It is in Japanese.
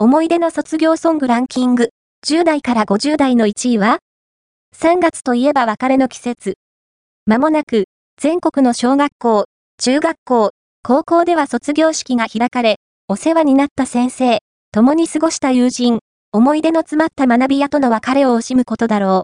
思い出の卒業ソングランキング、10代から50代の1位は ?3 月といえば別れの季節。まもなく、全国の小学校、中学校、高校では卒業式が開かれ、お世話になった先生、共に過ごした友人、思い出の詰まった学び屋との別れを惜しむことだろう。